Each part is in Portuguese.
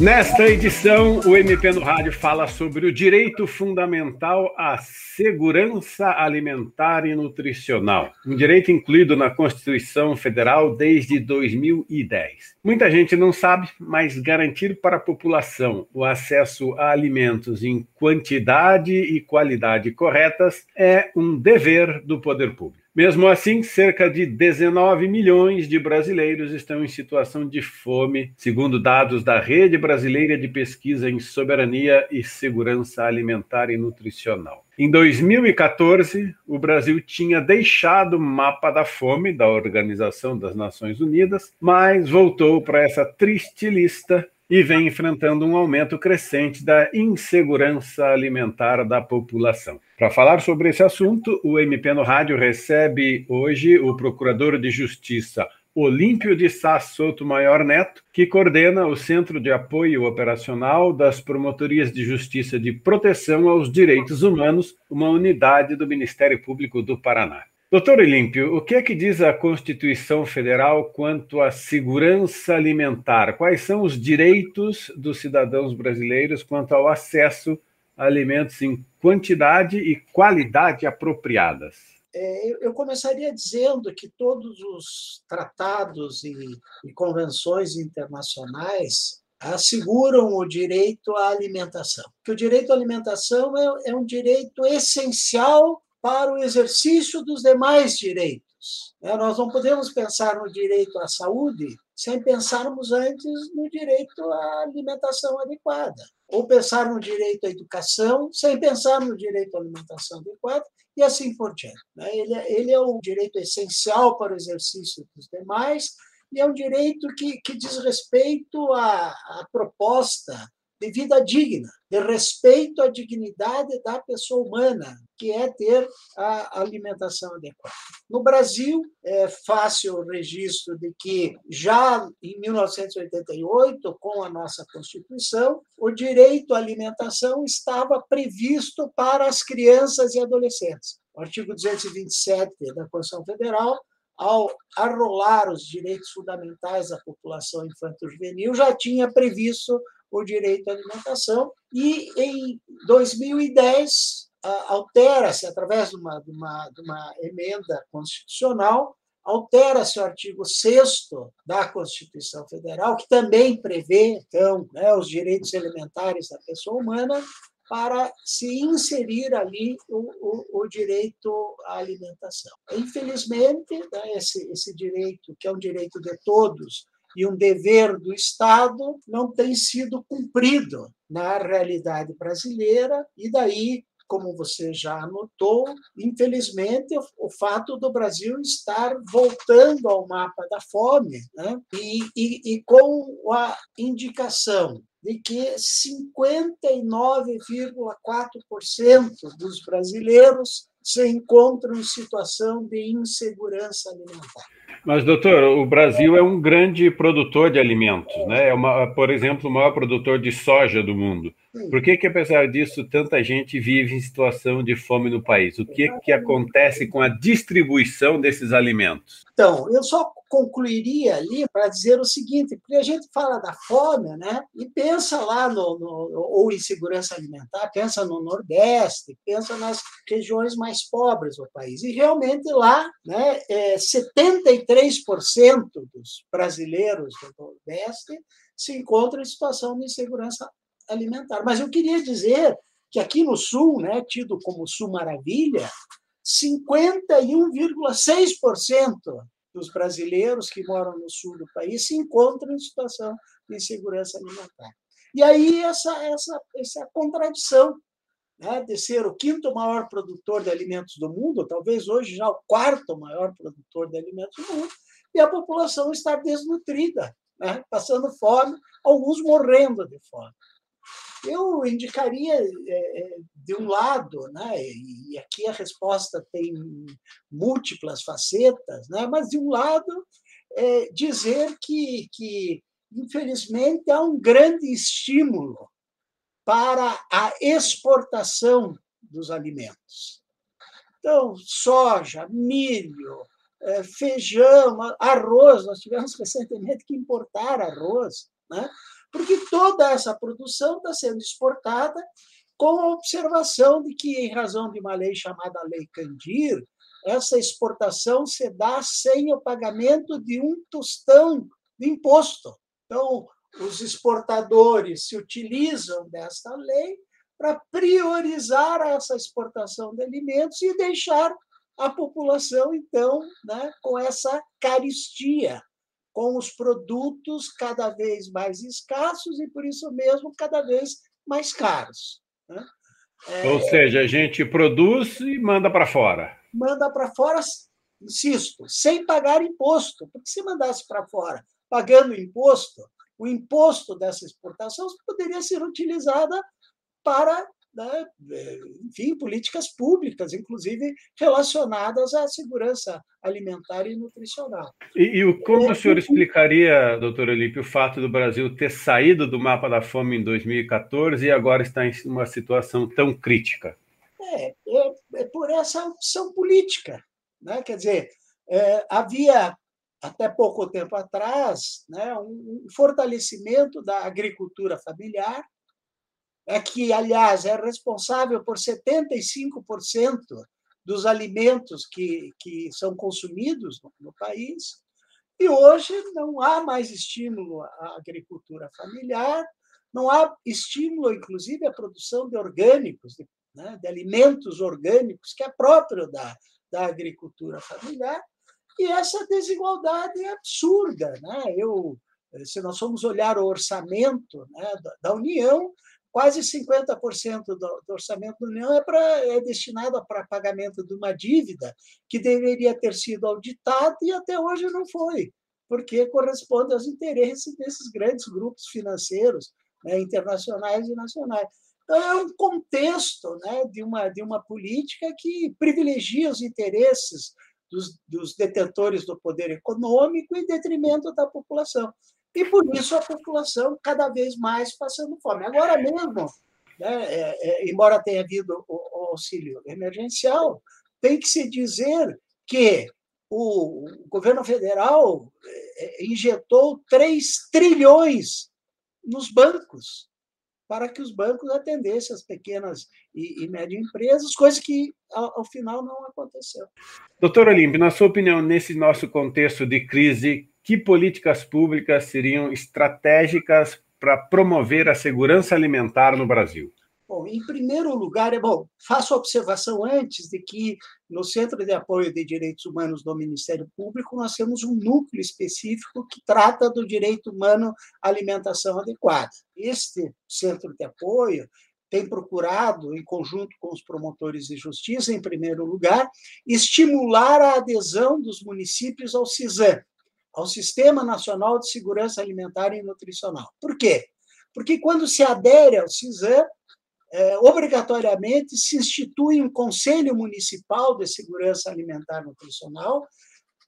Nesta edição, o MP no Rádio fala sobre o direito fundamental à segurança alimentar e nutricional, um direito incluído na Constituição Federal desde 2010. Muita gente não sabe, mas garantir para a população o acesso a alimentos em quantidade e qualidade corretas é um dever do poder público. Mesmo assim, cerca de 19 milhões de brasileiros estão em situação de fome, segundo dados da Rede Brasileira de Pesquisa em Soberania e Segurança Alimentar e Nutricional. Em 2014, o Brasil tinha deixado o mapa da fome da Organização das Nações Unidas, mas voltou para essa triste lista e vem enfrentando um aumento crescente da insegurança alimentar da população. Para falar sobre esse assunto, o MP no Rádio recebe hoje o Procurador de Justiça Olímpio de Sá Souto Maior Neto, que coordena o Centro de Apoio Operacional das Promotorias de Justiça de Proteção aos Direitos Humanos, uma unidade do Ministério Público do Paraná. Doutor Olímpio, o que é que diz a Constituição Federal quanto à segurança alimentar? Quais são os direitos dos cidadãos brasileiros quanto ao acesso a alimentos em quantidade e qualidade apropriadas? É, eu começaria dizendo que todos os tratados e, e convenções internacionais asseguram o direito à alimentação. Que o direito à alimentação é, é um direito essencial para o exercício dos demais direitos. Né? Nós não podemos pensar no direito à saúde sem pensarmos antes no direito à alimentação adequada, ou pensar no direito à educação sem pensar no direito à alimentação adequada, e assim por diante. Né? É, ele é um direito essencial para o exercício dos demais, e é um direito que, que diz respeito à, à proposta de vida digna, de respeito à dignidade da pessoa humana, que é ter a alimentação adequada. No Brasil, é fácil o registro de que já em 1988, com a nossa Constituição, o direito à alimentação estava previsto para as crianças e adolescentes. O artigo 227 da Constituição Federal ao arrolar os direitos fundamentais da população infanto-juvenil, já tinha previsto o direito à alimentação, e em 2010 altera-se, através de uma, de, uma, de uma emenda constitucional, altera-se o artigo 6 da Constituição Federal, que também prevê, então, né, os direitos elementares da pessoa humana, para se inserir ali o, o, o direito à alimentação. Infelizmente, né, esse, esse direito, que é um direito de todos, e um dever do Estado não tem sido cumprido na realidade brasileira, e daí como você já anotou, infelizmente, o fato do Brasil estar voltando ao mapa da fome, né? e, e, e com a indicação de que 59,4% dos brasileiros se encontram em situação de insegurança alimentar. Mas, doutor, o Brasil é um grande produtor de alimentos, né? É, uma, por exemplo, o maior produtor de soja do mundo. Por que, que, apesar disso, tanta gente vive em situação de fome no país? O que, que acontece com a distribuição desses alimentos? Então, eu só concluiria ali para dizer o seguinte, porque a gente fala da fome, né? E pensa lá no, no ou insegurança alimentar, pensa no Nordeste, pensa nas regiões mais pobres do país. E realmente lá, né, é, 73% dos brasileiros do Nordeste se encontram em situação de insegurança alimentar. Mas eu queria dizer que aqui no Sul, né, tido como Sul Maravilha, 51,6% dos brasileiros que moram no sul do país se encontram em situação de insegurança alimentar. E aí essa, essa, essa contradição né, de ser o quinto maior produtor de alimentos do mundo, talvez hoje já o quarto maior produtor de alimentos do mundo, e a população estar desnutrida, né, passando fome, alguns morrendo de fome eu indicaria, é, é, de um lado, né, e aqui a resposta tem múltiplas facetas, né, mas, de um lado, é dizer que, que, infelizmente, há um grande estímulo para a exportação dos alimentos. Então, soja, milho, é, feijão, arroz, nós tivemos recentemente que importar arroz, né? Porque toda essa produção está sendo exportada com a observação de que, em razão de uma lei chamada Lei Candir, essa exportação se dá sem o pagamento de um tostão de imposto. Então, os exportadores se utilizam desta lei para priorizar essa exportação de alimentos e deixar a população, então, né, com essa caristia, com os produtos cada vez mais escassos e, por isso mesmo, cada vez mais caros. Né? É, Ou seja, a gente produz e manda para fora. Manda para fora, insisto, sem pagar imposto, porque se mandasse para fora pagando imposto, o imposto dessa exportação poderia ser utilizada para né, enfim, políticas públicas, inclusive relacionadas à segurança alimentar e nutricional. E, e como o senhor explicaria, doutor Olímpio, o fato do Brasil ter saído do mapa da fome em 2014 e agora está em uma situação tão crítica? É, é, é por essa opção política. Né? Quer dizer, é, havia até pouco tempo atrás né, um fortalecimento da agricultura familiar, é que, aliás, é responsável por 75% dos alimentos que, que são consumidos no, no país. E hoje não há mais estímulo à agricultura familiar, não há estímulo, inclusive, à produção de orgânicos, de, né, de alimentos orgânicos, que é próprio da, da agricultura familiar. E essa desigualdade é absurda. Né? Eu, se nós formos olhar o orçamento né, da, da União, quase 50% do, do orçamento da União é, pra, é destinado para pagamento de uma dívida que deveria ter sido auditada e até hoje não foi, porque corresponde aos interesses desses grandes grupos financeiros né, internacionais e nacionais. Então, é um contexto né, de, uma, de uma política que privilegia os interesses dos, dos detentores do poder econômico em detrimento da população e por isso a população cada vez mais passando fome. Agora mesmo, né, é, é, embora tenha havido o, o, auxílio emergencial, tem que se dizer que o, governo federal é, é, injetou 3 trilhões nos bancos para que os bancos atendessem as pequenas e, e médias empresas, coisa que, ao, ao, final, não aconteceu. Doutor Olímpio, na sua opinião, nesse nosso contexto de crise, que políticas públicas seriam estratégicas para promover a segurança alimentar no Brasil? Bom, em primeiro lugar, é bom, faço a observação antes de que no Centro de Apoio de Direitos Humanos do Ministério Público nós temos um núcleo específico que trata do direito humano à alimentação adequada. Este centro de apoio tem procurado, em conjunto com os promotores de justiça, em primeiro lugar, estimular a adesão dos municípios ao CISAM, ao Sistema Nacional de Segurança Alimentar e Nutricional. Por quê? Porque quando se adere ao CISAM, é, obrigatoriamente se institui um Conselho Municipal de Segurança Alimentar e Nutricional,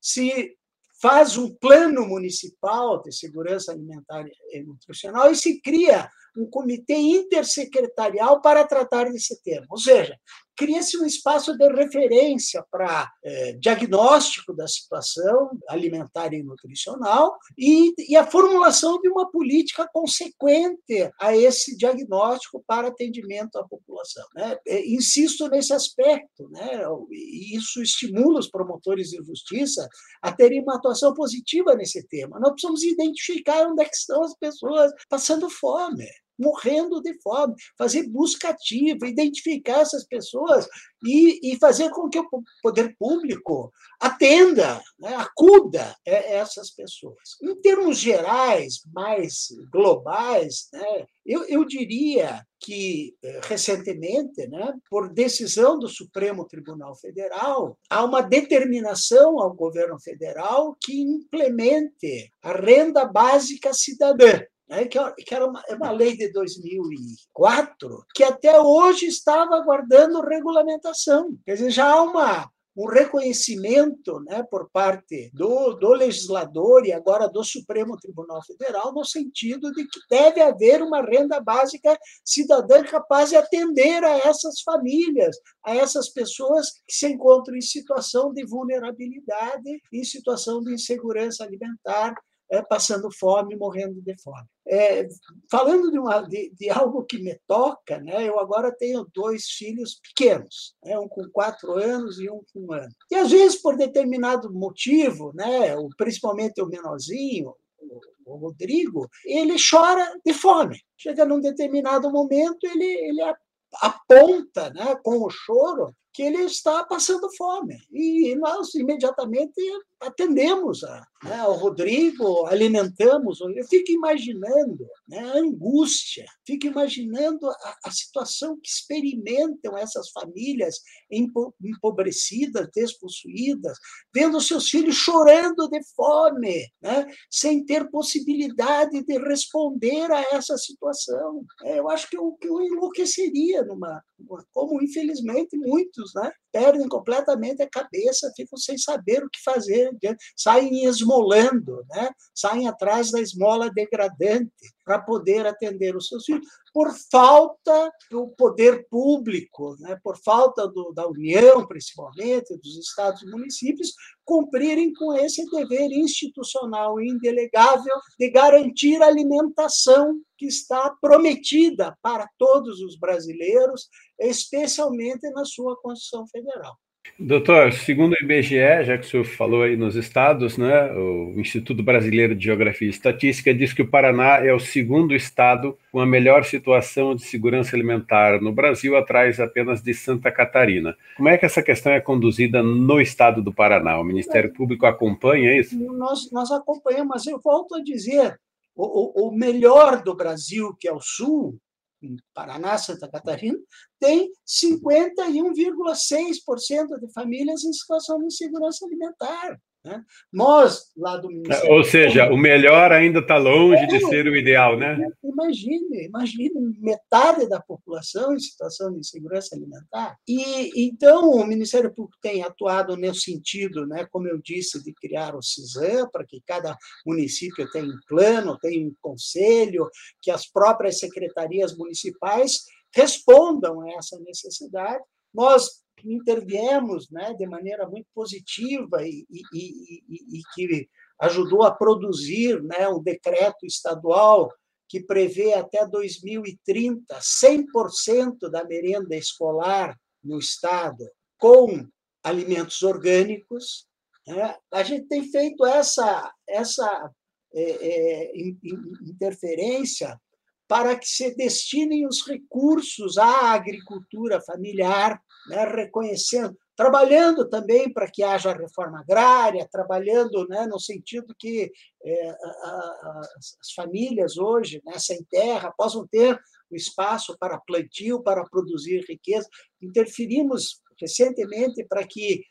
se faz um plano municipal de segurança alimentar e nutricional e se cria um comitê intersecretarial para tratar desse tema. Ou seja, cria-se um espaço de referência para é, diagnóstico da situação alimentar e nutricional e, e, a formulação de uma política consequente a esse diagnóstico para atendimento à população. Né? É, insisto nesse aspecto, né? e isso estimula os promotores de justiça a terem uma atuação positiva nesse tema. Nós precisamos identificar onde é estão as pessoas passando fome morrendo de fome, fazer busca ativa, identificar essas pessoas e, e fazer com que o poder público atenda, né, acuda essas pessoas. Em termos gerais, mais globais, né, eu, eu diria que, eh, recentemente, né, por decisão do Supremo Tribunal Federal, há uma determinação ao governo federal que implemente a renda básica cidadã né, que era uma, é uma lei de 2004, que até hoje estava aguardando regulamentação. Quer dizer, já há uma, um reconhecimento né, por parte do, do legislador e agora do Supremo Tribunal Federal, no sentido de que deve haver uma renda básica cidadã capaz de atender a essas famílias, a essas pessoas que se encontram em situação de vulnerabilidade, em situação de insegurança alimentar, é, passando fome, morrendo de fome. É, falando de, uma, de, de, algo que me toca, né, eu agora tenho dois filhos pequenos, né, um com quatro anos e um com um ano. E às vezes, por determinado motivo, né, principalmente o menorzinho, o Rodrigo, ele chora de fome. Chega num determinado momento, ele, ele aponta né, com o choro que ele está passando fome. E nós imediatamente atendemos a, né, ao Rodrigo, alimentamos. Eu fico imaginando né, a angústia, fico imaginando a, a, situação que experimentam essas famílias empobrecidas, despossuídas, vendo seus filhos chorando de fome, né, sem ter possibilidade de responder a essa situação. É, eu acho que eu, que eu enlouqueceria numa, como infelizmente muitos né, perdem completamente a cabeça, ficam sem saber o que fazer, saem esmolando, né? saem atrás da esmola degradante para poder atender os seus filhos, por falta do poder público, né? por falta do, da União, principalmente, dos estados e municípios, cumprirem com esse dever institucional e indelegável de garantir a alimentação que está prometida para todos os brasileiros, especialmente na sua Constituição Federal. Doutor, segundo o IBGE, já que o senhor falou aí nos estados, né, o Instituto Brasileiro de Geografia e Estatística diz que o Paraná é o segundo estado com a melhor situação de segurança alimentar no Brasil, atrás apenas de Santa Catarina. Como é que essa questão é conduzida no estado do Paraná? O Ministério Público acompanha isso? Nós, nós acompanhamos, mas eu volto a dizer, o, o melhor do Brasil, que é o Sul, Paraná, Santa Catarina, tem 51,6% de famílias em situação de insegurança alimentar. Né? Nós, lá do Ministério. Ou seja, o melhor ainda está longe é, de ser o ideal, né? Imagine, imagine metade da população em situação de insegurança alimentar. E então o Ministério Público tem atuado nesse sentido, né, como eu disse, de criar o CISAM, para que cada município tenha um plano, tenha um conselho, que as próprias secretarias municipais respondam a essa necessidade. Nós interviemos né, de maneira muito positiva e, e, e, e que ajudou a produzir né, um decreto estadual que prevê até 2030 100% da merenda escolar no Estado com alimentos orgânicos. Né? A gente tem feito essa, essa é, é, interferência para que se destinem os recursos à agricultura familiar, né, reconhecendo, trabalhando também para que haja reforma agrária, trabalhando né, no sentido que é, a, a, as famílias hoje, né, sem terra, possam ter o espaço para plantio, para produzir riqueza. Interferimos recentemente para que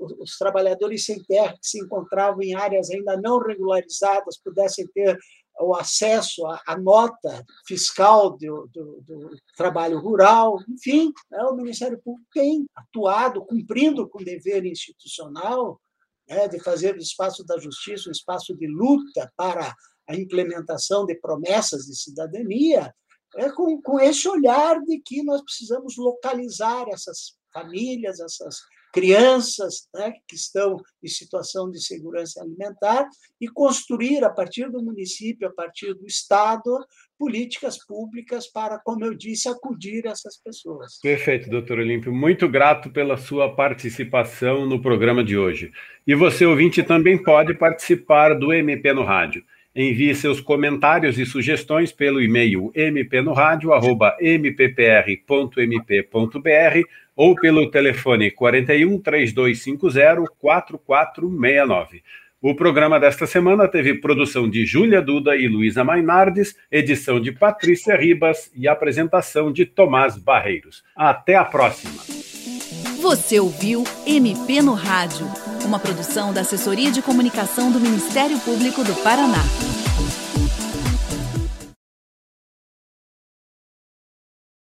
os trabalhadores sem terra que se encontravam em áreas ainda não regularizadas pudessem ter o acesso à, nota fiscal do, do, do, trabalho rural, enfim, né, o Ministério Público tem atuado, cumprindo com o dever institucional né, de fazer do espaço da justiça um espaço de luta para a implementação de promessas de cidadania, é com, com esse olhar de que nós precisamos localizar essas famílias, essas crianças né, que estão em situação de segurança alimentar e construir, a partir do município, a partir do Estado, políticas públicas para, como eu disse, acudir essas pessoas. Perfeito, doutor Olímpio. Muito grato pela sua participação no programa de hoje. E você, ouvinte, também pode participar do MP no Rádio. Envie seus comentários e sugestões pelo e-mail mpnoradio.mppr.mp.br ou pelo telefone 41 3250 4469. O programa desta semana teve produção de Júlia Duda e Luísa Mainardes, edição de Patrícia Ribas e apresentação de Tomás Barreiros. Até a próxima. Você ouviu MP no Rádio, uma produção da Assessoria de Comunicação do Ministério Público do Paraná.